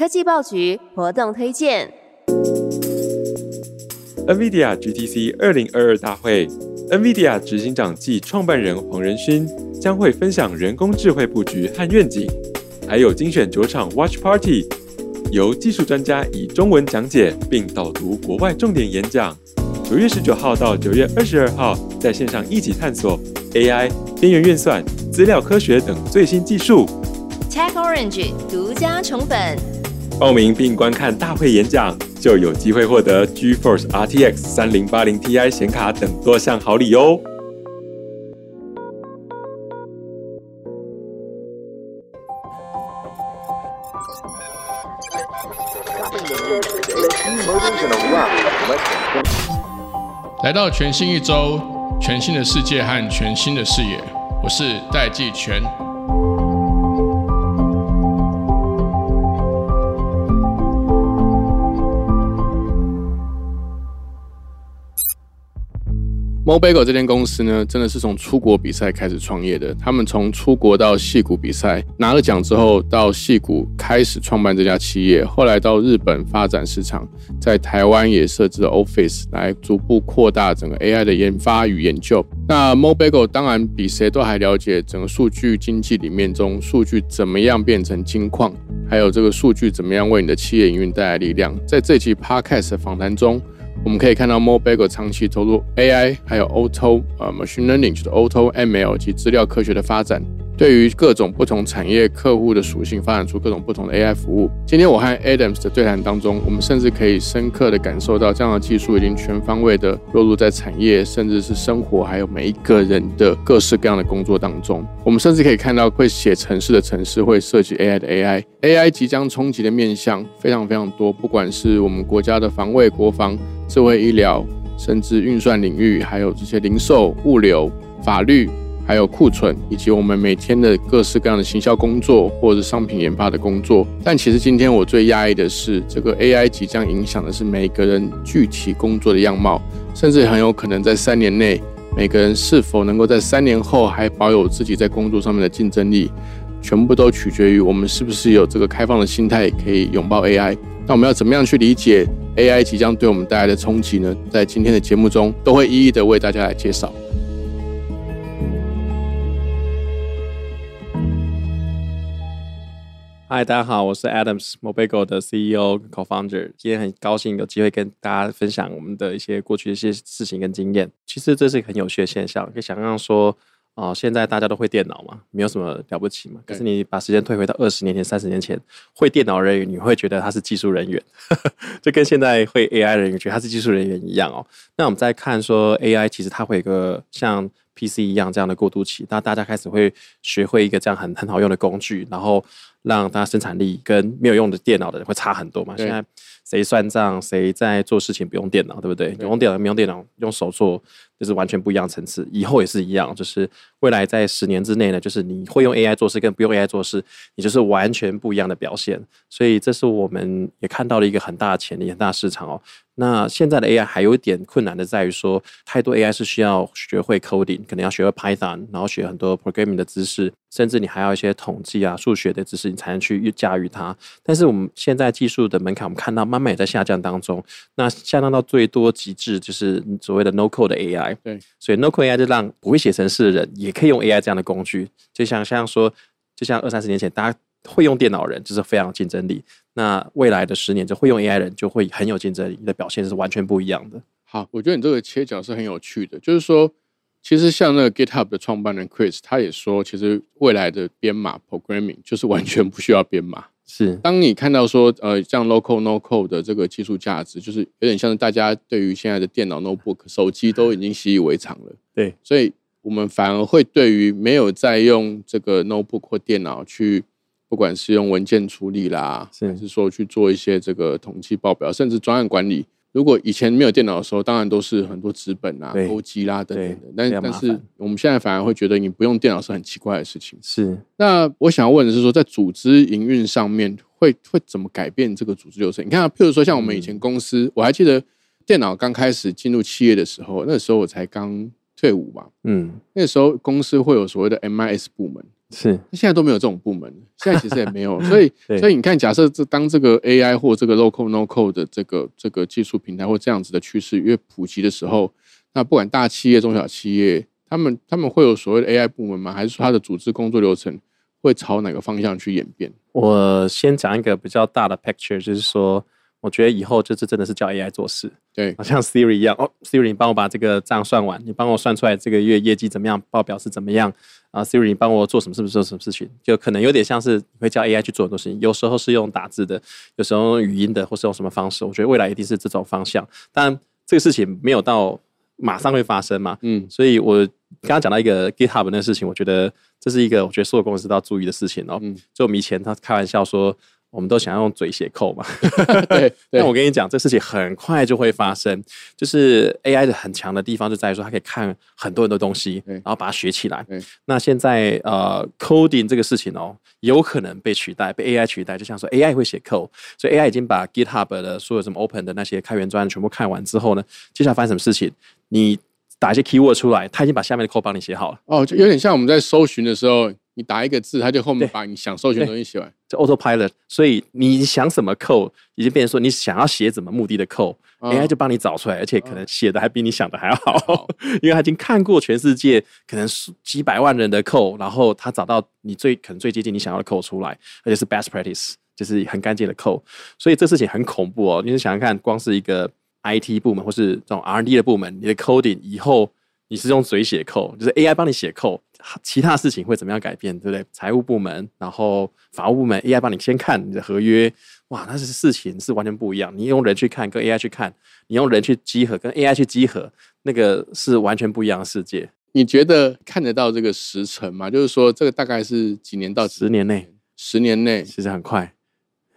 科技报局活动推荐：NVIDIA GTC 二零二二大会，NVIDIA 执行长暨创办人黄仁勋将会分享人工智慧布局和愿景，还有精选九场 Watch Party，由技术专家以中文讲解并导读国外重点演讲。九月十九号到九月二十二号，在线上一起探索 AI、边缘运算、资料科学等最新技术。Tech Orange 独家宠粉，报名并观看大会演讲，就有机会获得 GeForce RTX 三零八零 Ti 显卡等多项好礼哦。来到全新一周，全新的世界和全新的视野，我是戴季全。Mobile 这间公司呢，真的是从出国比赛开始创业的。他们从出国到戏谷比赛拿了奖之后，到戏谷开始创办这家企业，后来到日本发展市场，在台湾也设置了 Office 来逐步扩大整个 AI 的研发与研究。那 Mobile 当然比谁都还了解整个数据经济里面中数据怎么样变成金矿，还有这个数据怎么样为你的企业营运带来力量。在这期 Podcast 访谈中。我们可以看到，Mobile 长期投入 AI，还有 Auto 呃 Machine Learning，就是 Auto ML 及资料科学的发展。对于各种不同产业客户的属性，发展出各种不同的 AI 服务。今天我和 Adams 的对谈当中，我们甚至可以深刻的感受到，这样的技术已经全方位的落入在产业，甚至是生活，还有每一个人的各式各样的工作当中。我们甚至可以看到，会写程式的程式会涉及 AI 的 AI，AI 即将冲击的面向非常非常多，不管是我们国家的防卫、国防、智慧医疗，甚至运算领域，还有这些零售、物流、法律。还有库存，以及我们每天的各式各样的行销工作，或者是商品研发的工作。但其实今天我最压抑的是，这个 AI 即将影响的是每个人具体工作的样貌，甚至很有可能在三年内，每个人是否能够在三年后还保有自己在工作上面的竞争力，全部都取决于我们是不是有这个开放的心态，可以拥抱 AI。那我们要怎么样去理解 AI 即将对我们带来的冲击呢？在今天的节目中，都会一一的为大家来介绍。嗨，大家好，我是 Adams Mobigo 的 CEO Co-founder。今天很高兴有机会跟大家分享我们的一些过去的一些事情跟经验。其实这是一个很有趣的现象，可以想象说，哦，现在大家都会电脑嘛，没有什么了不起嘛。可是你把时间退回到二十年前、三十年前，会电脑人员你会觉得他是技术人员，就跟现在会 AI 人员觉得他是技术人员一样哦。那我们再看说 AI，其实它会有个像 PC 一样这样的过渡期，那大家开始会学会一个这样很很好用的工具，然后。让大家生产力跟没有用的电脑的人会差很多嘛？现在谁算账，谁在做事情不用电脑，对不对？用电脑没用电脑，用手做，就是完全不一样层次。以后也是一样，就是未来在十年之内呢，就是你会用 AI 做事跟不用 AI 做事，你就是完全不一样的表现。所以这是我们也看到了一个很大的潜力、很大市场哦。那现在的 AI 还有一点困难的在于说，太多 AI 是需要学会 coding，可能要学会 Python，然后学很多 programming 的知识，甚至你还要一些统计啊、数学的知识，你才能去驾驭它。但是我们现在技术的门槛，我们看到慢慢也在下降当中。那下降到最多极致就是所谓的 no code 的 AI。对，所以 no code AI 就让不会写程式的人也可以用 AI 这样的工具。就像像说，就像二三十年前大家。会用电脑人就是非常有竞争力。那未来的十年，就会用 AI 人就会很有竞争力，的表现是完全不一样的。好，我觉得你这个切角是很有趣的。就是说，其实像那个 GitHub 的创办人 Chris，他也说，其实未来的编码 programming 就是完全不需要编码。是，当你看到说，呃，像 local no code 的这个技术价值，就是有点像是大家对于现在的电脑 notebook 手机都已经习以为常了。对，所以我们反而会对于没有在用这个 notebook 或电脑去。不管是用文件处理啦，还是说去做一些这个统计报表，甚至专案管理，如果以前没有电脑的时候，当然都是很多纸本啊、勾机啦等等的。但但是我们现在反而会觉得，你不用电脑是很奇怪的事情。是。那我想要问的是，说在组织营运上面，会会怎么改变这个组织流程？你看，譬如说像我们以前公司，我还记得电脑刚开始进入企业的时候，那时候我才刚退伍嘛。嗯。那时候公司会有所谓的 MIS 部门。是现在都没有这种部门，现在其实也没有，所以所以你看，假设这当这个 AI 或这个 local no code 的这个这个技术平台或这样子的趋势越普及的时候，那不管大企业、中小企业，他们他们会有所谓的 AI 部门吗？还是说它的组织工作流程会朝哪个方向去演变？我先讲一个比较大的 picture，就是说，我觉得以后就是真的是叫 AI 做事，对好像 Siri 一样。哦，Siri，你帮我把这个账算完，你帮我算出来这个月业绩怎么样，报表是怎么样啊？Siri，你帮我做什么？是不是做什么事情？就可能有点像是你会叫 AI 去做很多事情，有时候是用打字的，有时候用语音的，或是用什么方式。我觉得未来一定是这种方向，但这个事情没有到马上会发生嘛。嗯，所以我刚刚讲到一个 GitHub 那个事情，我觉得这是一个我觉得所有公司都要注意的事情哦。嗯就我们以前他开玩笑说，我们都想要用嘴写扣嘛，对对 但我跟你讲，这事情很快就会发生。就是 AI 的很强的地方就在于说，它可以看很多很多东西，然后把它学起来。那现在呃，coding 这个事情哦，有可能被取代，被 AI 取代。就像说 AI 会写 code，所以 AI 已经把 GitHub 的所有什么 Open 的那些开源专案全部看完之后呢，接下来发生什么事情？你打一些 keyword 出来，它已经把下面的 code 帮你写好了。哦，就有点像我们在搜寻的时候，你打一个字，它就后面把你想授权的东西写完。就 autopilot，所以你想什么 code，已经变成说你想要写怎么目的的 code，AI、哦就帮你找出来，而且可能写的还比你想的还要好，因为他已经看过全世界可能数几百万人的 code，然后他找到你最可能最接近你想要的 code 出来，而且是 best practice，就是很干净的 code，所以这事情很恐怖哦。你想想看，光是一个 IT 部门或是这种 R&D 的部门，你的 coding 以后你是用嘴写 code，就是 AI 帮你写 code，其他事情会怎么样改变，对不对？财务部门，然后法务部门，AI 帮你先看你的合约，哇，那是事情是完全不一样。你用人去看，跟 AI 去看，你用人去集合，跟 AI 去集合，那个是完全不一样的世界。你觉得看得到这个时程吗？就是说，这个大概是几年到几十年内十年内？其实很快，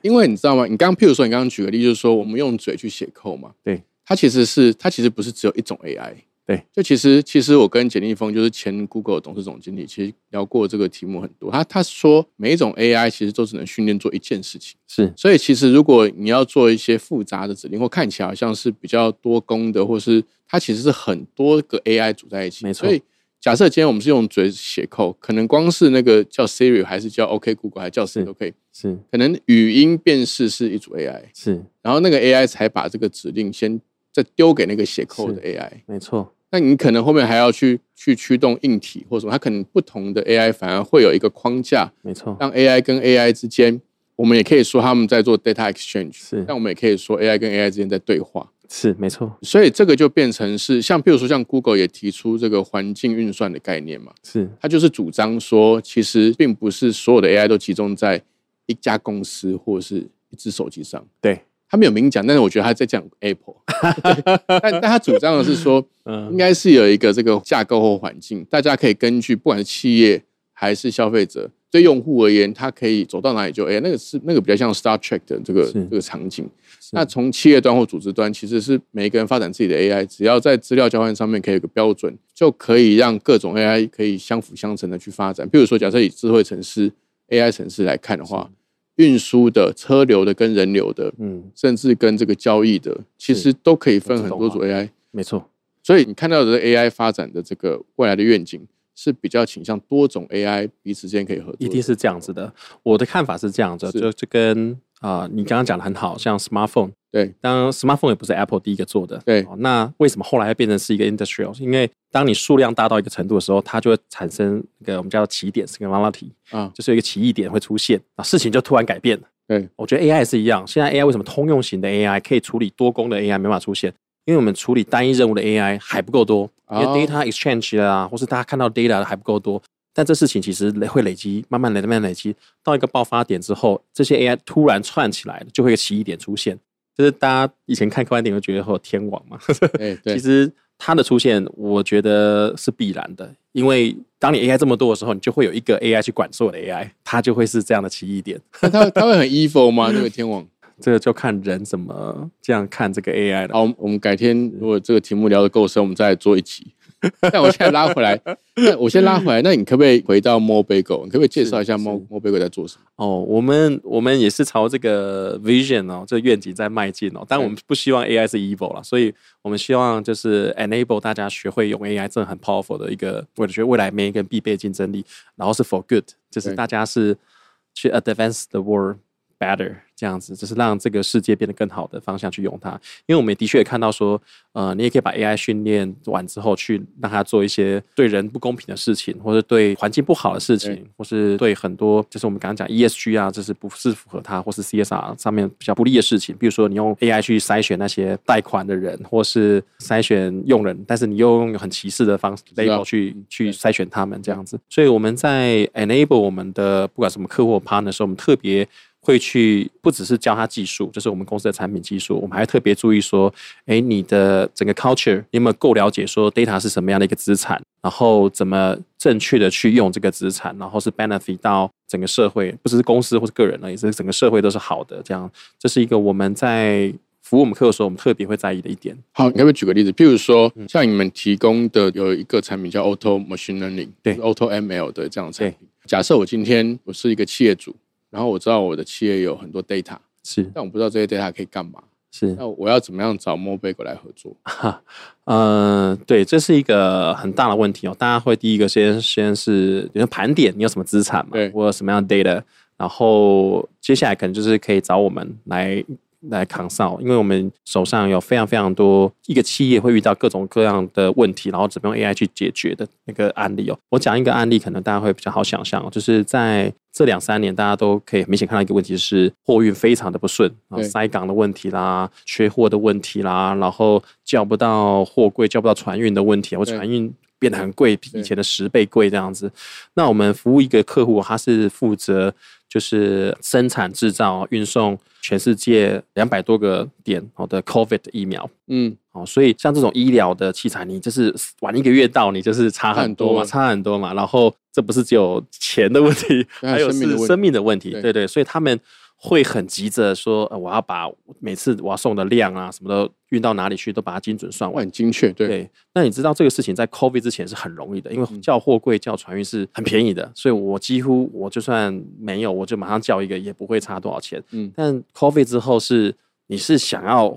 因为你知道吗？你刚刚譬如说，你刚刚举个例，就是说我们用嘴去写扣嘛，对，它其实是它其实不是只有一种 AI，对，就其实其实我跟简立峰就是前 Google 董事总经理，其实聊过这个题目很多。他他说每一种 AI 其实都只能训练做一件事情，是所以其实如果你要做一些复杂的指令，或看起来好像是比较多功的，或是它其实是很多个 AI 组在一起，没错所以假设今天我们是用嘴写扣，可能光是那个叫 Siri 还是叫 OK Google 还是叫谁是都可以，是可能语音辨识是一组 AI，是，然后那个 AI 才把这个指令先再丢给那个写扣的 AI。没错，那你可能后面还要去去驱动硬体或什么，它可能不同的 AI 反而会有一个框架，没错，让 AI 跟 AI 之间，我们也可以说他们在做 data exchange，是但我们也可以说 AI 跟 AI 之间在对话。是没错，所以这个就变成是像，比如说像 Google 也提出这个环境运算的概念嘛，是它就是主张说，其实并不是所有的 AI 都集中在一家公司或者是一只手机上。对，他没有明讲，但是我觉得他在讲 Apple，对 但但他主张的是说，应嗯，该是有一个这个架构或环境，大家可以根据不管是企业还是消费者，对用户而言，他可以走到哪里就哎，那个是那个比较像 Star Trek 的这个是。这个场景。那从企业端或组织端，其实是每一个人发展自己的 AI，只要在资料交换上面可以有个标准，就可以让各种 AI 可以相辅相成的去发展。比如说，假设以智慧城市 AI 城市来看的话，运输的、车流的跟人流的，嗯，甚至跟这个交易的，其实都可以分很多组 AI。没错，所以你看到的 AI 发展的这个未来的愿景，是比较倾向多种 AI 彼此之间可以合作。一定是这样子的。我的看法是这样子，就就跟啊、你刚刚讲的很好，像 smartphone，对当然 smartphone 也不是 Apple 第一个做的，对哦那为什么后来会变成是一个 industrial？因为当你数量大到一个程度的时候，它就会产生一个我们叫做起点 （singularity），啊，就是有一个起义点会出现，啊，事情就突然改变了。对我觉得 AI 也是一样，现在 AI 为什么通用型的 AI 可以处理多功的 AI 没法出现？因为我们处理单一任务的 AI 还不够多，因为哦 data exchange 啊，或是大家看到 data 还不够多。但这事情其实累会累积，慢慢累、慢慢累积，到一个爆发点之后，这些 AI 突然串起来了，就会有一个奇异点出现。就是大家以前看科幻电影会觉得会有天网嘛，对对 其实它的出现，我觉得是必然的，因为当你 AI 这么多的时候，你就会有一个 AI 去管所有的 AI，它就会是这样的奇异点。那他他会很 evil 吗？这个天网？这个就看人怎么这样看这个 AI 了。好，我们改天如果这个题目聊得够深，我们再来做一集。但我现在拉回来，那我先拉回来，那你可不可以回到 Mo Bagel？你可不可以介绍一下是 Mo Mo Bagel 在做什么？哦，我们我们也是朝这个 vision 哦，这个愿景在迈进哦。但我们不希望 AI 是 evil 了，所以我们希望就是 enable 大家学会用 AI，这很 powerful 的一个，我觉得未来每一个人必备竞争力。然后是 for good，就是大家是去 advance the world better 这样子，就是让这个世界变得更好的方向去用它。因为我们也的确也看到说，呃，你也可以把 AI 训练完之后，去让它做一些对人不公平的事情，或者对环境不好的事情，或是对很多就是我们刚刚讲 ESG 啊，就是不是符合它，或是 CSR 上面比较不利的事情。比如说，你用 AI 去筛选那些贷款的人，或是筛选用人，但是你又用很歧视的方式 label 去嗯去筛选他们这样子。所以我们在 enable 我们的不管什么客户或 partner 的时候，我们特别会去不只是教他技术，就是我们公司的产品技术，我们还特别注意说，哎，你的整个 culture 你有没有够了解说 data 是什么样的一个资产，然后怎么正确的去用这个资产，然后是 benefit 到整个社会，不只是公司或是个人了，也，是整个社会都是好的。这样，这是一个我们在服务我们客户的时候，我们特别会在意的一点。好，你可不可以举个例子？譬如说，像你们提供的有一个产品叫 Auto Machine Learning，对 Auto ML 的这样的产品。假设我今天我是一个企业主，然后我知道我的企业有很多 data，是。但我不知道这些 data 可以干嘛，是，那我要怎么样找 Mobile 来合作？哈，呃，对，这是一个很大的问题哦。大家会第一个先先是，比如说盘点你有什么资产嘛？对，或有什么样的 data，然后接下来可能就是可以找我们来来扛上，因为我们手上有非常非常多一个企业会遇到各种各样的问题，然后怎么用 AI 去解决的那个案例哦。我讲一个案例，可能大家会比较好想象哦，就是在这两三年，大家都可以明显看到一个问题是货运非常的不顺啊，对塞港的问题啦，缺货的问题啦，然后叫不到货柜、叫不到船运的问题，或船运变得很贵，比以前的十倍贵这样子。那我们服务一个客户，他是负责就是生产、制造、运送全世界两百多个点好的 COVID 疫苗。嗯，哦，所以像这种医疗的器材，你就是晚一个月到，你就是差很多嘛，差很多嘛。然后这不是只有钱的问题，还有是生命的问题。对对对，所以他们会很急着说，呃我要把每次我要送的量啊，什么的运到哪里去，都把它精准算哇，完。很精确，对，对，那你知道这个事情在 COVID 之前是很容易的，因为叫货柜、叫船运是很便宜的，所以我几乎我就算没有，我就马上叫一个，也不会差多少钱。嗯，但 COVID 之后是你是想要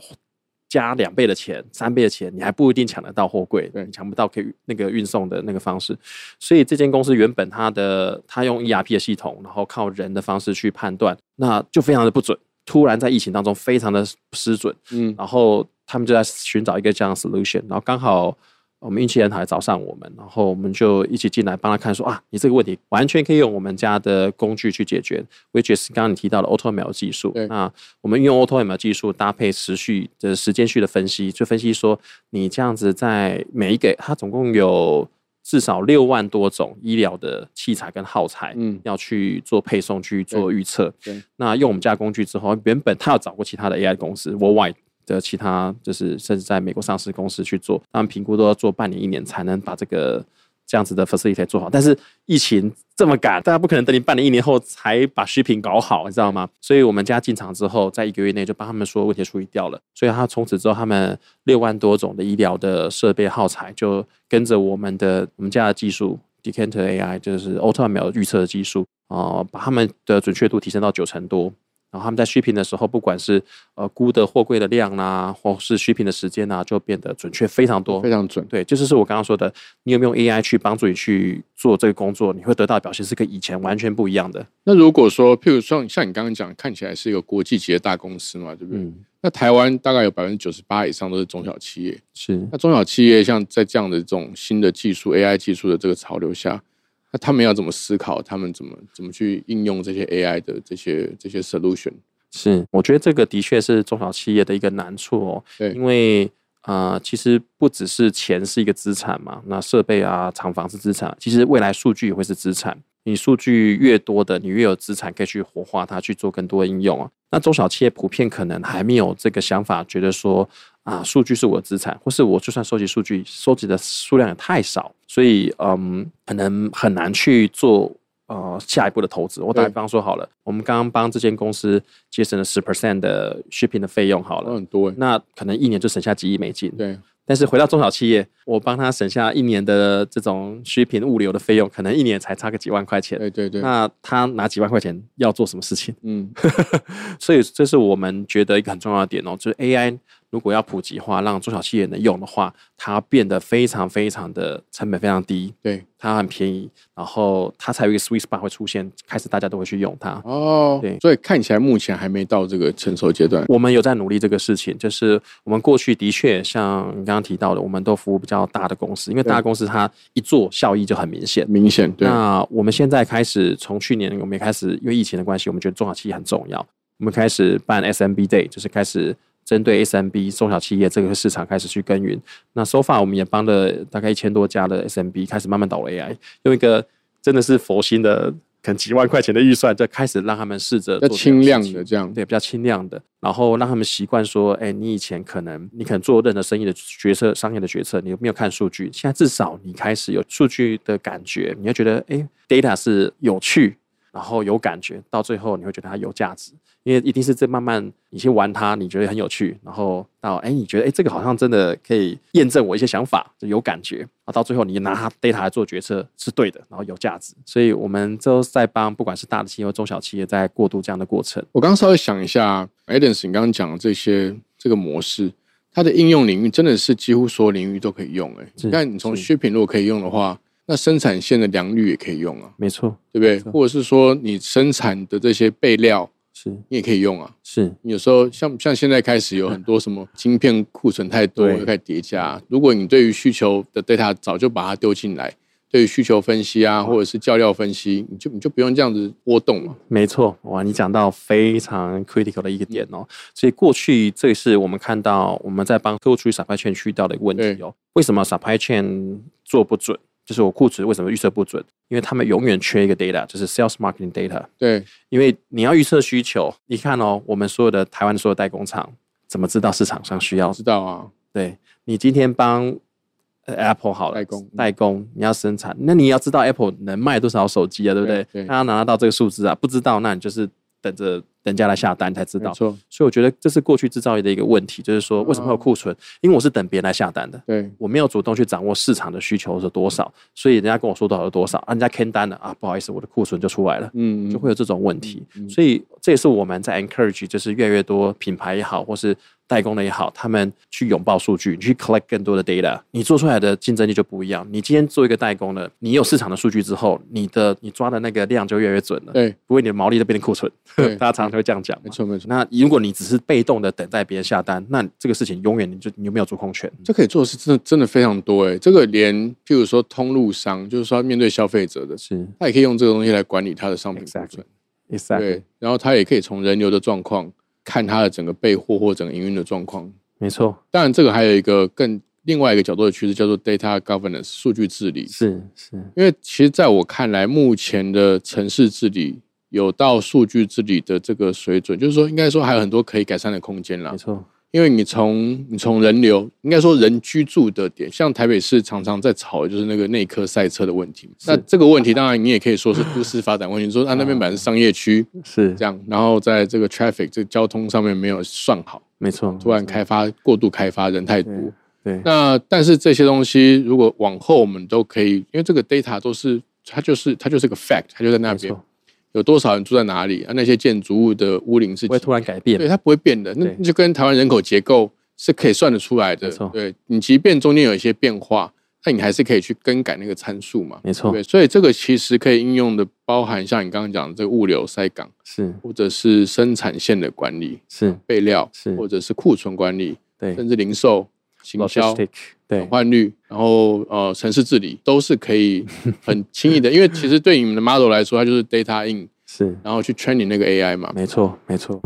加两倍的钱、三倍的钱，你还不一定抢得到货柜，抢不到可以那个运送的那个方式。所以这间公司原本它的它用 ERP 的系统，然后靠人的方式去判断，那就非常的不准。突然在疫情当中非常的失准，嗯，然后他们就在寻找一个这样的 solution，然后刚好我们运气很好，找上我们，然后我们就一起进来帮他看说啊，你这个问题完全可以用我们家的工具去解决，which is 刚刚你提到的 AutoML 技术对。那我们运用 AutoML 技术搭配持续的时间序的分析，就分析说你这样子在每一个它总共有。至少六万多种医疗的器材跟耗材，嗯要去做配送、去做预测。对那用我们家工具之后，原本他要找过其他的 AI 公司，worldwide 的其他就是甚至在美国上市公司去做，他们评估都要做半年、一年才能把这个这样子的 facility 做好。但是疫情这么赶，大家不可能等你半年、一年后才把虚品搞好，你知道吗？所以我们家进场之后，在一个月内就帮他们所有问题处理掉了。所以他从此之后，他们六万多种的医疗的设备耗材就跟着我们的我们家的技术 Decanter AI，就是 AutoML 预测的技术啊、把他们的准确度提升到九成多。然后他们在虚品的时候，不管是呃估的货柜的量啦、或是虚品的时间啊，就变得准确非常多非。常准，对，就是是我刚刚说的，你有没有 AI 去帮助你去做这个工作，你会得到的表现是跟以前完全不一样的。那如果说，譬如说像你刚刚讲，看起来是一个国际级的大公司嘛，对不对？嗯，那台湾大概有百分之九十八以上都是中小企业。是那中小企业像在这样的这种新的技术 AI 技术的这个潮流下，那他们要怎么思考？他们怎么怎么去应用这些 AI 的这些这些 solution？是，我觉得这个的确是中小企业的一个难处哦。对因为呃，其实不只是钱是一个资产嘛，那设备啊、厂房是资产，其实未来数据也会是资产。你数据越多的，你越有资产可以去活化它，去做更多的应用啊。那中小企业普遍可能还没有这个想法，觉得说啊，数据是我的资产，或是我就算收集数据，收集的数量也太少，所以嗯，可能很难去做呃下一步的投资。我打比方说好了，我们刚刚帮这间公司节省了十 percent 的 shipping 的费用好了，都很多欸那可能一年就省下几亿美金。对，但是回到中小企业，我帮他省下一年的这种需品物流的费用，可能一年才差个几万块钱。对对对，那他拿几万块钱要做什么事情？嗯，所以这是我们觉得一个很重要的点哦，就是 AI 如果要普及化，让中小企业能用的话，它变得非常非常的成本非常低，对，它很便宜，然后它才有一个 sweet spot 会出现，开始大家都会去用它。哦，对所以看起来目前还没到这个成熟阶段。我们有在努力这个事情，就是我们过去的确像你刚刚提到的，我们都服务比较大的公司，因为大公司它一做效益就很明显。明显对，那我们现在开始，从去年我们也开始，因为疫情的关系，我们觉得中小企业很重要，我们开始办 SMB Day，就是开始针对 SMB 中小企业这个市场开始去耕耘。那 so far 我们也帮了大概一千多家的 SMB 开始慢慢导入 AI，用一个真的是佛心的，可能几万块钱的预算，就开始让他们试着比较做轻量的这样。对，比较轻量的，然后让他们习惯说，哎，你以前可能你可能做任何生意的决策、商业的决策，你没有看数据，现在至少你开始有数据的感觉，你会觉得，哎，data 是有趣，然后有感觉，到最后你会觉得它有价值，因为一定是这慢慢你去玩它，你觉得很有趣，然后到哎，你觉得哎，这个好像真的可以验证我一些想法，就有感觉，啊到最后你拿它 data 来做决策是对的，然后有价值，所以我们都在帮不管是大的企业或中小企业在过渡这样的过程。我刚刚稍微想一下 a d a m s 你刚刚讲的这些这个模式，它的应用领域真的是几乎所有领域都可以用、欸。哎，是你看你从是削品如果可以用的话，那生产线的良率也可以用啊，没错，对不对？或者是说你生产的这些备料，是你也可以用啊。是。你有时候像像现在开始有很多什么晶片库存太多，又开始叠加。如果你对于需求的 data 早就把它丢进来，对于需求分析啊，或者是教料分析，你就你就不用这样子波动了。没错，哇，你讲到非常 critical 的一个点哦。所以过去这是我们看到我们在帮客户处理 supply chain 遇到的一个问题哦。为什么 supply chain 做不准？就是我库存为什么预测不准？因为他们永远缺一个 data，就是 sales marketing data。对，因为你要预测需求，你看哦，我们所有的台湾所有代工厂怎么知道市场上需要知道啊，对你今天帮呃 Apple 好了代工代工你要生产，那你要知道 Apple 能卖多少手机啊，对不对他要拿得到这个数字啊，不知道那你就是等着人家来下单才知道。所以我觉得这是过去制造业的一个问题，就是说为什么会有库存？因为我是等别人来下单的。对，我没有主动去掌握市场的需求是多少，所以人家跟我说多少就多少，啊人家 can 单了啊，不好意思，我的库存就出来了。嗯，就会有这种问题。所以这也是我们在 encourage，就是越来越多品牌也好，或是代工的也好，他们去拥抱数据，你去 collect 更多的 data，你做出来的竞争力就不一样。你今天做一个代工的，你有市场的数据之后，你的你抓的那个量就越来越准了。对，不会你的毛利都变成库存。对 大家常常会这样讲。没错没错。那如果你只是被动的等待别人下单，那这个事情永远你就你就没有主控权。这可以做的是真的真的非常多哎，这个连譬如说通路商，就是说面对消费者的，是他也可以用这个东西来管理他的商品库 Exactly 存。，exactly，对，然后他也可以从人流的状况看它的整个备货或整个营运的状况。没错，当然，这个还有一个更另外一个角度的趋势，叫做 data governance 数据治理。是是，因为其实在我看来，目前的城市治理有到数据治理的这个水准，就是说，应该说还有很多可以改善的空间啦没。错，因为你从你从人流，应该说人居住的点，像台北市常常在吵的就是那个内科赛车的问题。那这个问题当然你也可以说是 都市发展问题，说啊那边本来是商业区是。这样，然后在这个 traffic 这个交通上面没有算好，没错，突然开发过度开发，人太多。对那但是这些东西如果往后我们都可以，因为这个 data 都是它就是它就是个 fact，它就在那边有多少人住在哪里啊？那些建筑物的屋龄是不会突然改变对，。它不会变的，那对就跟台湾人口结构是可以算得出来的。对你，即便中间有一些变化，那你还是可以去更改那个参数嘛。没错对，所以这个其实可以应用的，包含像你刚刚讲的这个物流塞港，是或者是生产线的管理、是，备料，是或者是库存管理，对甚至零售、行销。对转，换率，然后呃，城市治理都是可以 很轻易的，因为其实对你们的 model 来说，它就是 data in，是，然后去 train 你那个 AI 嘛。没错，没错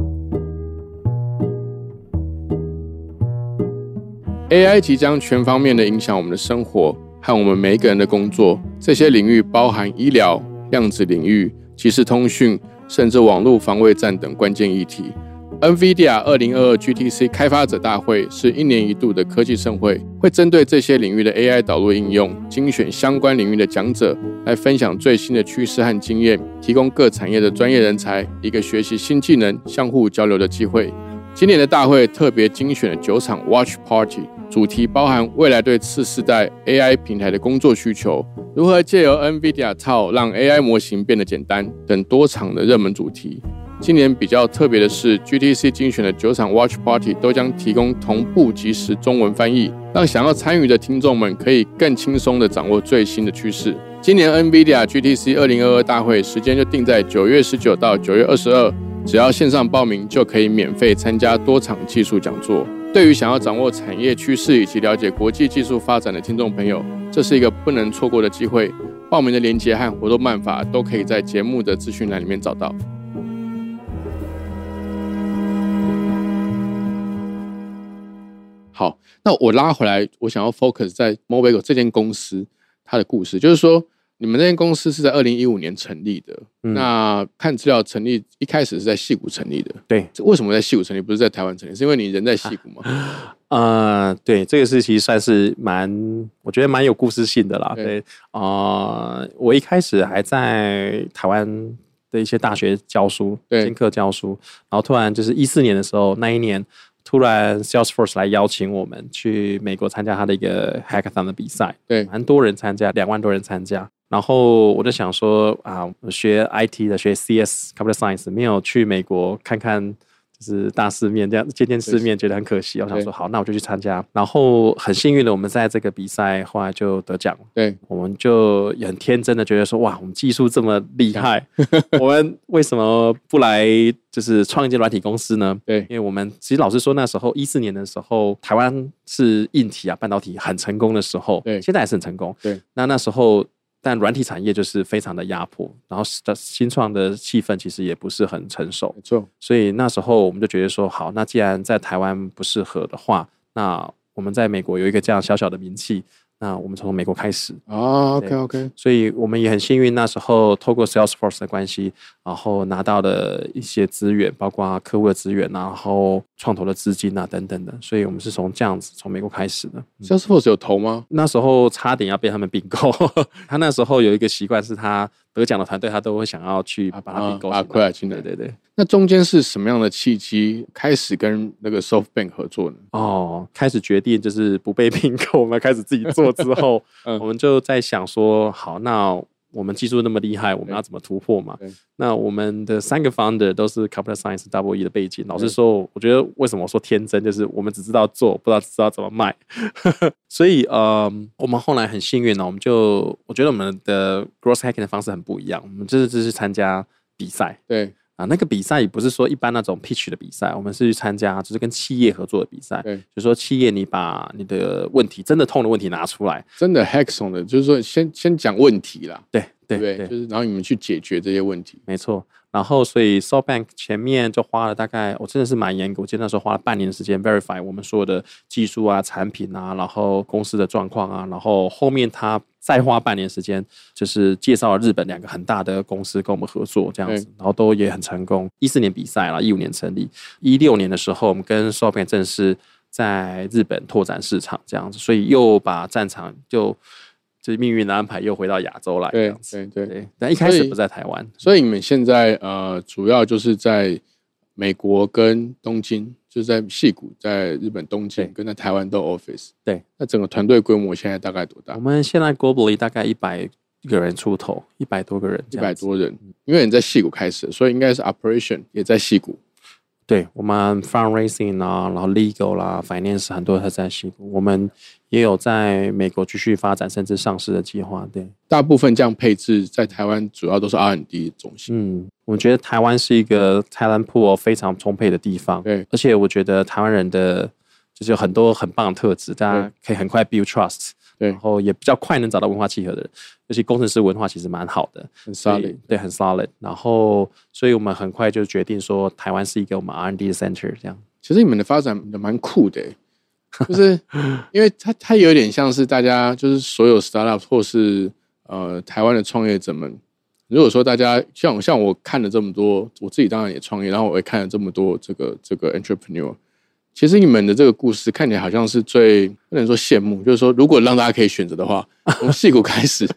，AI 即将全方面的影响我们的生活和我们每一个人的工作。这些领域包含医疗、量子领域、即时通讯，甚至网络防卫战等关键议题。NVIDIA 二零二二 GTC 开发者大会是一年一度的科技盛会，会针对这些领域的 AI 导入应用，精选相关领域的讲者来分享最新的趋势和经验，提供各产业的专业人才一个学习新技能、相互交流的机会。今年的大会特别精选了九场 Watch Party，主题包含未来对次世代 AI 平台的工作需求，如何借由 NVIDIA 套让 AI 模型变得简单等多场的热门主题。今年比较特别的是，GTC 精选的九场 Watch Party 都将提供同步即时中文翻译，让想要参与的听众们可以更轻松地掌握最新的趋势。今年 NVIDIA GTC 二零二二大会时间就定在九月十九到九月二十二，只要线上报名就可以免费参加多场技术讲座。对于想要掌握产业趋势以及了解国际技术发展的听众朋友，这是一个不能错过的机会。报名的链接和活动办法都可以在节目的资讯栏里面找到。好，那我拉回来，我想要 focus 在 Mobigo 这间公司它的故事，就是说，你们这间公司是在二零一五年成立的。那看资料，成立一开始是在戏谷成立的。对，为什么在戏谷成立，不是在台湾成立？是因为你人在戏谷吗？呃，对，这个事其实算是蛮，我觉得蛮有故事性的啦。对，啊，我一开始还在台湾的一些大学教书，兼课教书，然后突然就是一四年的时候，那一年。突然，Salesforce 来邀请我们去美国参加他的一个 Hackathon 的比赛，对，蛮多人参加，两万多人参加。然后我就想说啊，学 IT 的，学 CS Computer Science，没有去美国看看。是大世面，这样见见世面，觉得很可惜。我想说，好，那我就去参加。然后很幸运的，我们在这个比赛后来就得奖。对，我们就很天真的觉得说，哇，我们技术这么厉害，我们为什么不来就是创一间软体公司呢？对，因为我们其实老实说，那时候一四年的时候，台湾是硬体啊半导体很成功的时候，对，现在还是很成功。对，那那时候。但软体产业就是非常的压迫，然后的新创的气氛其实也不是很成熟，没错。所以那时候我们就觉得说，好，那既然在台湾不适合的话，那我们在美国有一个这样小小的名气。那我们从美国开始啊，OK OK，所以我们也很幸运，那时候透过 Salesforce 的关系，然后拿到了一些资源，包括客户的资源，然后创投的资金啊等等的，所以我们是从这样子从美国开始的。Salesforce 有投吗？那时候差点要被他们并购，他那时候有一个习惯是他。得奖的团队，他都会想要去把它并购啊，快来进来，对对对。那中间是什么样的契机开始跟那个 SoftBank 合作呢？哦，开始决定就是不被并购，我 们开始自己做之后，我们就在想说，好，那。我们技术那么厉害，我们要怎么突破嘛？那我们的三个 founder 都是 computer science double E 的背景。老实说，我觉得为什么我说天真，就是我们只知道做，不知道知道怎么卖。所以，呃，我们后来很幸运呢，我们就我觉得我们的 growth hacking 的方式很不一样。我们就是就是参加比赛，对。啊，那个比赛也不是说一般那种 pitch 的比赛，我们是去参加，就是跟企业合作的比赛。对，就说企业你把你的问题真的痛的问题拿出来，真的 hackathon 的，就是说先先讲问题啦。对对对，就是然后你们去解决这些问题。没错。然后，所以 SoftBank 前面就花了大概，我真的是蛮严格，我记得那时候花了半年的时间 verify 我们所有的技术啊、产品啊，然后公司的状况啊，然后后面他再花半年时间，就是介绍了日本两个很大的公司跟我们合作这样子，然后都也很成功。一四年比赛了，一五年成立，一六年的时候，我们跟 SoftBank 正式在日本拓展市场这样子，所以又把战场就。就是命运的安排，又回到亚洲来。对对对，但一开始不在台湾，所以你们现在呃，主要就是在美国跟东京，就是在戏谷，在日本东京跟在台湾都 office。对，那整个团队规模现在大概多大？我们现在 globally 大概一百个人出头，一百多个人，一百多人。因为你在戏谷开始，所以应该是 operation 也在戏谷。对我们 fundraising 啊，然后 legal 啦，finance 很多都在西部。我们也有在美国继续发展，甚至上市的计划。对，大部分这样配置在台湾主要都是 R&D 中心。嗯，我觉得台湾是一个 talent pool 非常充沛的地方。对，而且我觉得台湾人的就是有很多很棒的特质，大家可以很快 build trust。然后也比较快能找到文化契合的人，而且工程师文化其实蛮好的，很 solid，对，很 solid。然后，所以我们很快就决定说，台湾是一个我们 R&D 的 center。这样，其实你们的发展也蛮酷的，就是因为它它有点像是大家就是所有 startup 或是呃台湾的创业者们，如果说大家像像我看了这么多，我自己当然也创业，然后我也看了这么多这个这个 entrepreneur。其实你们的这个故事看起来好像是最不能说羡慕，就是说如果让大家可以选择的话，从戏骨开始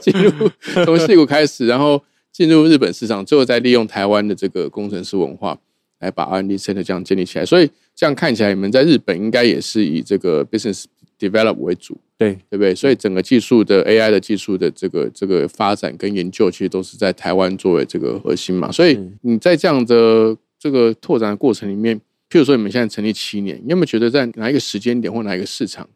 进入，从戏骨开始，然后进入日本市场，最后再利用台湾的这个工程师文化来来把 R&D center 这样建立起来。所以这样看起来，你们在日本应该也是以这个 business develop 为主，对对不对？所以整个技术的 AI 的技术的这个这个发展跟研究，其实都是在台湾作为这个核心嘛。所以你在这样的这个拓展的过程里面，譬如说你们现在成立七年，你有没有觉得在哪一个时间点或哪一个市场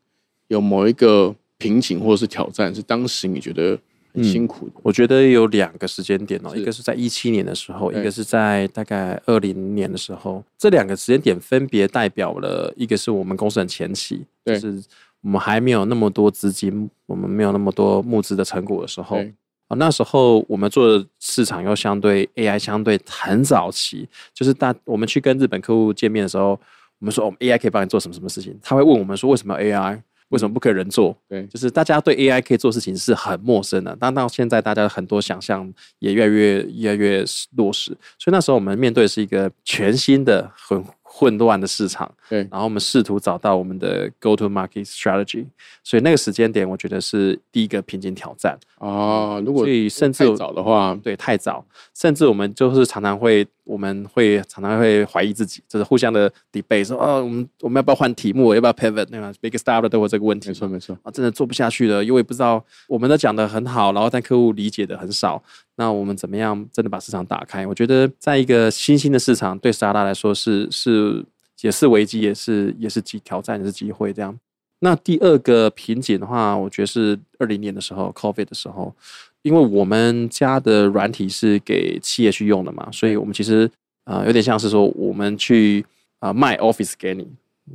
有某一个瓶颈或者是挑战，是当时你觉得很辛苦的？我觉得有两个时间点哦，是一个是在一七年的时候，一个是在大概二零年的时候。这两个时间点分别代表了一个是我们公司很前期，就是我们还没有那么多资金，我们没有那么多募资的成果的时候。对啊，那时候我们做的市场又相对 AI 相对很早期，就是大我们去跟日本客户见面的时候，我们说我们 AI 可以帮你做什么什么事情，他会问我们说为什么 AI，为什么不可以人做？对。就是大家对 AI 可以做事情是很陌生的，但到现在大家很多想象也越来越越来越落实，所以那时候我们面对的是一个全新的很混乱的市场，对。然后我们试图找到我们的 go to market strategy，所以那个时间点我觉得是第一个瓶颈挑战，哦，如果所以甚至太早的话，对，太早，甚至我们就是常常会，我们会常常会怀疑自己，就是互相的 debate，说，哦，我们我们要不要换题目，要不要 pivot？那个 big startup 都有这个问题，没错没错，啊，真的做不下去了，因为不知道我们都讲的很好，然后但客户理解的很少，那我们怎么样真的把市场打开？我觉得在一个新兴的市场，对 startup 来说是是也是危机，也是也是机挑战，也是机会这样。那第二个瓶颈的话，我觉得是二零年的时候，COVID 的时候，因为我们家的软体是给企业去用的嘛，所以我们其实呃有点像是说我们去啊、呃卖 Office 给你，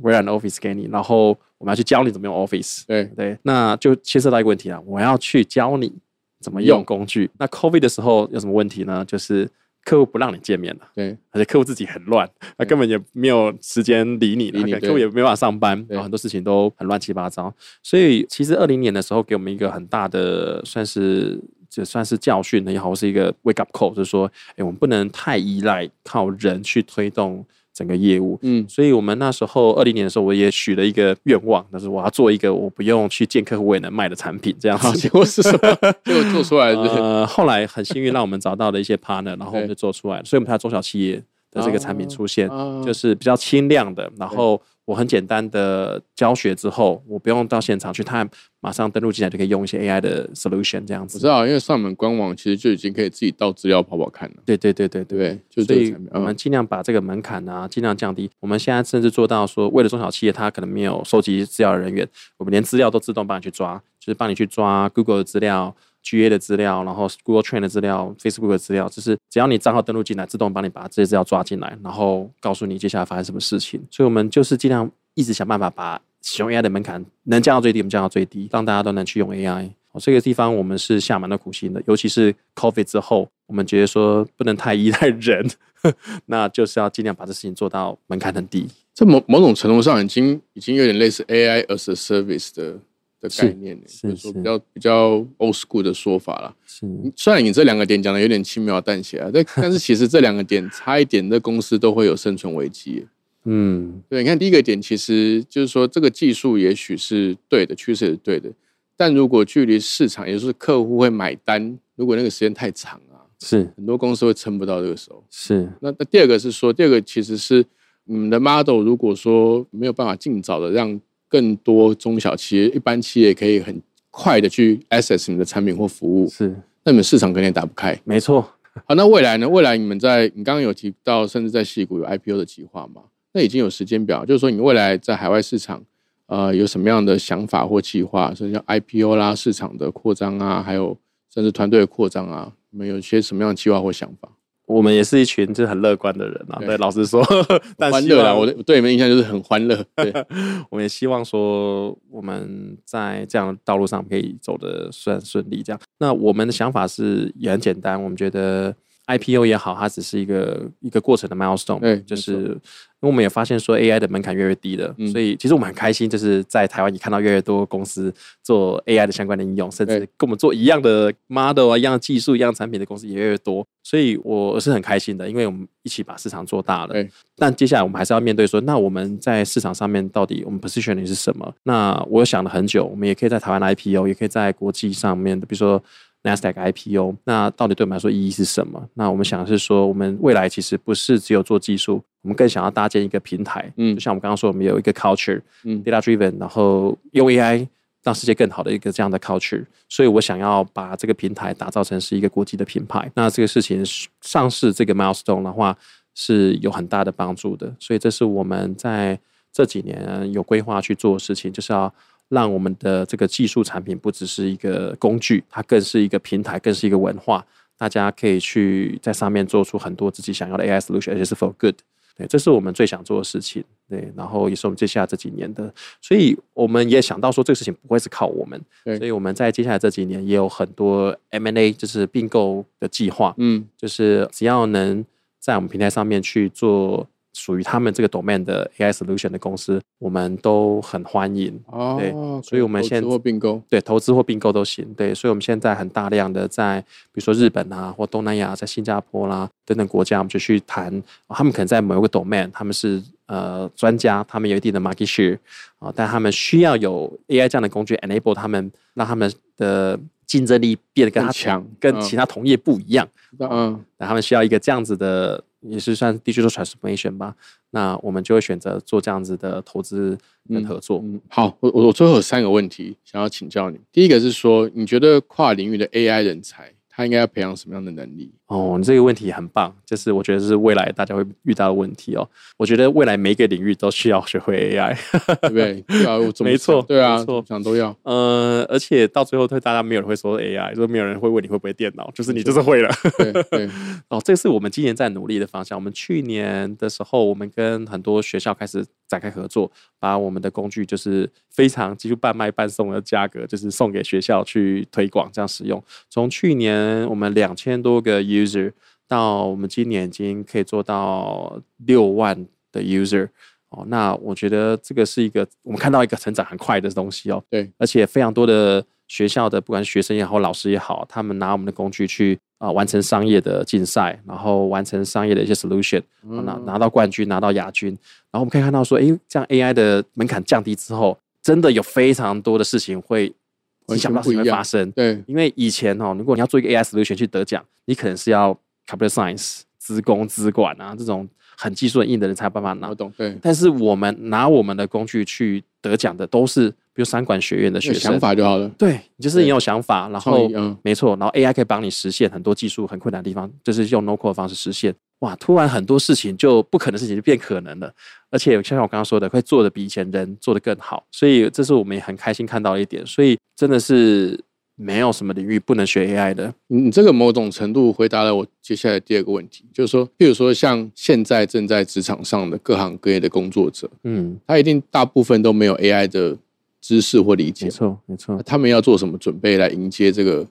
微软的 Office 给你，然后我们要去教你怎么用 Office，对对，那就牵涉到一个问题啊，我要去教你怎么用用工具。那 COVID 的时候有什么问题呢？就是客户不让你见面了。对而且客户自己很乱，他根本也没有时间理你，理你客户也没办法上班，对然后很多事情都很乱七八糟。所以其实二零年的时候，给我们一个很大的算是就算是教训的也好，或是一个 wake up call，就是说，哎，我们不能太依赖靠人去推动整个业务。嗯所以我们那时候二零年的时候，我也许了一个愿望，就是我要做一个我不用去见客户我也能卖的产品，这样。结果是什么？结果做出来呃，后来很幸运让我们找到了一些 partner，然后我们就做出来了，所以我们才有中小企业的这个产品出现，啊就是比较轻量的，然后我很简单的教学之后，我不用到现场去，他马上登录进来就可以用一些 AI 的 solution 这样子我知。道，因为上我们官网其实就已经可以自己到资料跑跑看了，对对对对对？就所以我们嗯尽量把这个门槛啊，尽量降低。我们现在甚至做到说，为了中小企业，它可能没有收集资料的人员，我们连资料都自动帮你去抓，就是帮你去抓 Google 的资料、GA 的资料，然后 Google Trend 的资料、Facebook 的资料，就是只要你账号登录进来，自动帮你把这些资料抓进来，然后告诉你接下来发生什么事情。所以我们就是尽量一直想办法把使用 AI 的门槛能降到最低，我们降到最低，让大家都能去用 AI。这个地方我们是下蛮多苦心的，尤其是 COVID 之后，我们觉得说不能太依赖人，那就是要尽量把这事情做到门槛很低。这某某种程度上已经已经有点类似 AI as a service 的的概念就是说比较比较 old school 的说法啦。是虽然你这两个点讲的有点轻描淡写啊，但 但是其实这两个点差一点，这公司都会有生存危机。嗯，对，你看第一个点，其实就是说这个技术也许是对的，趋势也是对的，但如果距离市场，也就是客户会买单，如果那个时间太长啊，是很多公司会撑不到这个时候。是那那第二个是说，第二个其实是你们的 model，如果说没有办法尽早的让更多中小企业、一般企业可以很快的去 access 你的产品或服务，是，那你们市场肯定打不开。没错，好，那未来呢？未来你们在你刚刚有提到，甚至在戏股有 IPO 的计划嘛？那已经有时间表，就是说你未来在海外市场，呃，有什么样的想法或计划？所以像 IPO 啦、市场的扩张啊，还有甚至团队的扩张啊，你们有些什么样的计划或想法？我们也是一群就是很乐观的人啊。对对，老实说，欢乐啊，我对你们印象就是很欢乐。对，我们也希望说我们在这样的道路上可以走的算顺利。这样，那我们的想法是也很简单，我们觉得 IPO 也好，它只是一个一个过程的 milestone，对就是因为我们也发现说 AI 的门槛越来越低了，嗯所以其实我们很开心，就是在台湾也看到越来越多公司做 AI 的相关的应用，甚至跟我们做一样的 model 啊、一样的技术、一样产品的公司也越来越多，所以我是很开心的，因为我们一起把市场做大了对。但接下来我们还是要面对说，那我们在市场上面到底我们 positioning 是什么？那我想了很久，我们也可以在台湾的 IPO，也可以在国际上面的，比如说 NASDAQ IPO。那到底对我们来说意义是什么？那我们想的是说，我们未来其实不是只有做技术，我们更想要搭建一个平台。嗯就像我们刚刚说，我们有一个 culture，嗯 data driven，然后用 AI 让世界更好的一个这样的 culture，所以我想要把这个平台打造成是一个国际的品牌。那这个事情上市这个 milestone 的话是有很大的帮助的，所以这是我们在这几年有规划去做的事情，就是要让我们的这个技术产品不只是一个工具，它更是一个平台，更是一个文化。大家可以去在上面做出很多自己想要的 AI solution，而且是 for good。对，这是我们最想做的事情。对，然后也是我们接下来这几年的，所以我们也想到说，这个事情不会是靠我们，对所以我们在接下来这几年也有很多 M&A，就是并购的计划。嗯就是只要能在我们平台上面去做属于他们这个 domain 的 AI solution 的公司，我们都很欢迎。对哦，所以我们投资现或并购，对，投资或并购都行。对，所以我们现在很大量的在，比如说日本啊，或东南亚，在新加坡啦等等国家，我们就去谈，啊他们可能在某一个 domain，他们是呃专家，他们有一定的 market share 啊，但他们需要有 AI 这样的工具 enable 他们，让他们的竞争力变得跟他更强嗯跟其他同业不一样。嗯那他们需要一个这样子的，也是算 digital transformation 吧。那我们就会选择做这样子的投资跟合作。嗯，好，我我我最后有三个问题想要请教你。第一个是说，你觉得跨领域的 AI 人才，他应该要培养什么样的能力？哦，你这个问题很棒，就是我觉得是未来大家会遇到的问题哦。我觉得未来每一个领域都需要学会 AI，对不对？对啊，我没错对啊，没错想都要。呃，而且到最后，对大家没有人会说 AI，说没有人会问你会不会电脑，就是你就是会了。对对，哦，这是我们今年在努力的方向。我们去年的时候，我们跟很多学校开始展开合作，把我们的工具就是非常几乎半卖半送的价格，就是送给学校去推广这样使用。从去年我们两千多个 user 到我们今年已经可以做到六万的 user。哦，那我觉得这个是一个我们看到一个成长很快的东西哦。对，而且非常多的学校的不管是学生也好，老师也好，他们拿我们的工具去啊、完成商业的竞赛，然后完成商业的一些 solution，、嗯拿拿到冠军，拿到亚军。然后我们可以看到说，诶，这样 AI 的门槛降低之后，真的有非常多的事情会完意想不到事情会发生。对，因为以前哦，如果你要做一个 AI solution 去得奖，你可能是要 computer science、资工、资管啊这种很技术很硬的人才有办法拿我。懂。对，但是我们拿我们的工具去得奖的，都是比如三管学院的学生想，法就好了。对，就是你有想法，然后嗯没错，然后 AI 可以帮你实现很多技术很困难的地方，就是用 no code 的方式实现。哇，突然很多事情就不可能的事情就变可能了，而且像我刚刚说的，会做的比以前人做的更好，所以这是我们也很开心看到的一点。所以真的是没有什么领域不能学 AI 的。你你这个某种程度回答了我接下来第二个问题，就是说，譬如说像现在正在职场上的各行各业的工作者，嗯，他一定大部分都没有 AI 的知识或理解没，错，没错。他们要做什么准备来迎接这个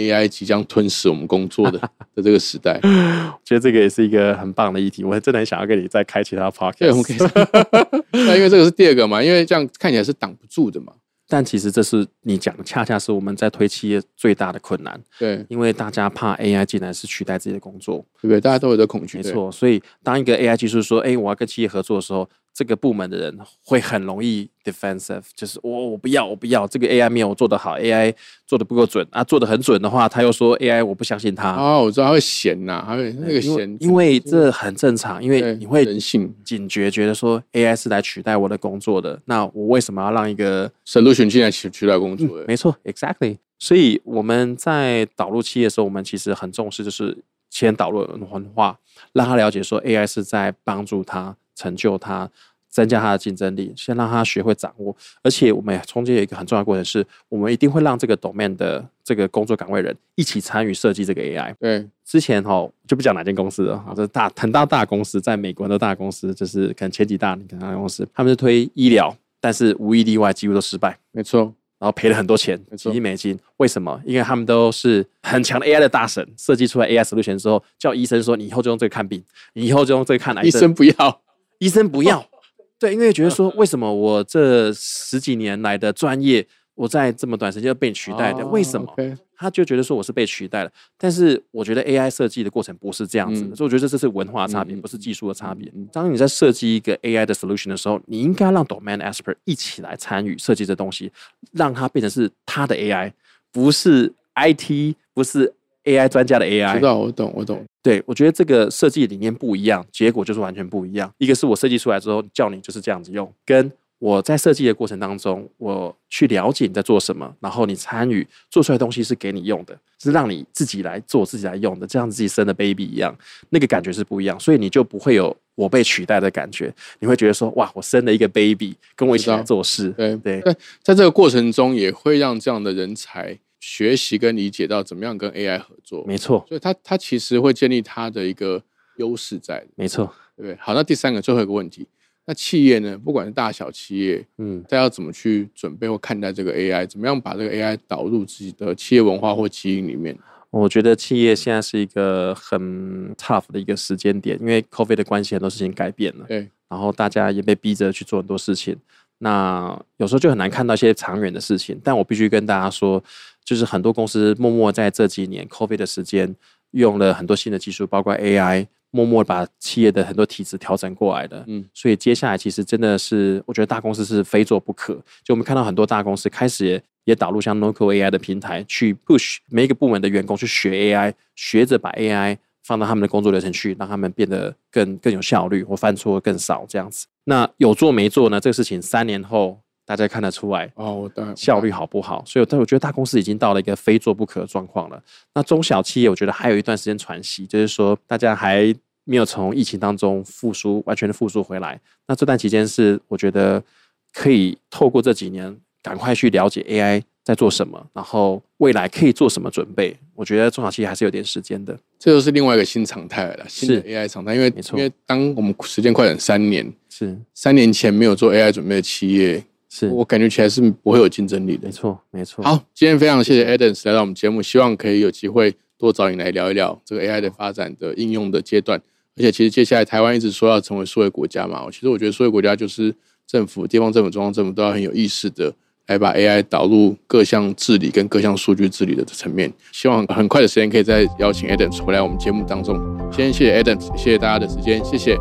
AI 即将吞噬我们工作的 的这个时代？我觉得这个也是一个很棒的议题，我真的很想要跟你再开其他 podcast。那因为这个是第二个嘛，因为这样看起来是挡不住的嘛。但其实这是你讲的，恰恰是我们在推企业最大的困难，对，因为大家怕 AI 进来是取代自己的工作，对不对？大家都有这恐惧。对，没错。所以当一个 AI 技术说，哎，我要跟企业合作的时候，这个部门的人会很容易 defensive，就是我我不要，我不要，这个 AI 没有做得好，AI 做的不够准啊，做的很准的话，他又说 AI 我不相信他，哦，我知道他会嫌呐，他会那个因为闲，因为这很正常，因为你会人性警觉，觉得说 AI 是来取代我的工作的，那我为什么要让一个 solution 进来取取代工作的。没错，exactly。所以我们在导入企业的时候，我们其实很重视，就是先导入文化，让他了解说 AI 是在帮助他成就他。增加他的竞争力，先让他学会掌握，而且我们也中间有一个很重要的过程是，我们一定会让这个 domain 的这个工作岗位人一起参与设计这个 AI。对，之前哈就不讲哪间公司了，哈，这大很大大公司，在美国的大公司，就是可能前几大你看大公司，他们是推医疗，但是无一例外几乎都失败。没错，然后赔了很多钱，几亿美金。为什么？因为他们都是很强的 AI 的大神，设计出来 AI solution 之后，叫医生说：“你以后就用这个看病，你以后就用这个看癌症。”医生不要。医生不要。对，因为觉得说，为什么我这十几年来的专业，我在这么短时间就被取代的？哦为什么？他就觉得说我是被取代了。但是我觉得 AI 设计的过程不是这样子的，嗯所以我觉得这是文化差别，不是技术的差别。当你在设计一个 AI 的 solution 的时候，你应该让 domain expert 一起来参与设计这东西，让它变成是他的 AI，不是 IT，不是 AI 专家的 AI。知道，我懂，我懂。对，我觉得这个设计理念不一样，结果就是完全不一样。一个是我设计出来之后叫你就是这样子用，跟我在设计的过程当中，我去了解你在做什么，然后你参与做出来的东西是给你用的，是让你自己来做、自己来用的，这样自己生的 baby 一样，那个感觉是不一样，所以你就不会有我被取代的感觉，你会觉得说哇，我生了一个 baby，跟我一起来做事。对对，在在这个过程中，也会让这样的人才学习跟理解到怎么样跟 AI 合作。没错，所以他他其实会建立他的一个优势在，没错，对不对？好，那第三个最后一个问题。那企业呢？不管是大小企业，嗯，大家要怎么去准备或看待这个 AI？怎么样把这个 AI 导入自己的企业文化或基因里面？我觉得企业现在是一个很 tough 的一个时间点，因为 COVID 的关系，很多事情改变了。对，然后大家也被逼着去做很多事情。那有时候就很难看到一些长远的事情。但我必须跟大家说，就是很多公司默默在这几年 COVID 的时间，用了很多新的技术，包括 AI。默默把企业的很多体制调整过来的，嗯，所以接下来其实真的是，我觉得大公司是非做不可。就我们看到很多大公司开始也导入像 Noco AI 的平台，去 push 每一个部门的员工去学 AI，学着把 AI 放到他们的工作流程去，让他们变得更更有效率，或犯错更少这样子。那有做没做呢？这个事情三年后。大家看得出来哦，效率好不好？所以，但我觉得大公司已经到了一个非做不可的状况了。那中小企业，我觉得还有一段时间喘息，就是说大家还没有从疫情当中复苏，完全的复苏回来。那这段期间是我觉得可以透过这几年，赶快去了解 AI 在做什么，然后未来可以做什么准备。我觉得中小企业还是有点时间的。这就是另外一个新常态了，新的 AI 常态。因为因为当我们时间快等三年，是三年前没有做 AI 准备的企业。是我感觉起来是不会有竞争力的，没错，没错。好，今天非常谢谢 Adams 来到我们节目，希望可以有机会多找你来聊一聊这个 AI 的发展的应用的阶段。而且，其实接下来台湾一直说要成为数位国家嘛，其实我觉得数位国家就是政府、地方政府、中央政府都要很有意识的来把 AI 导入各项治理跟各项数据治理的层面。希望很快的时间可以再邀请 Adams 回来我们节目当中。先谢谢 Adams，谢谢大家的时间，谢谢。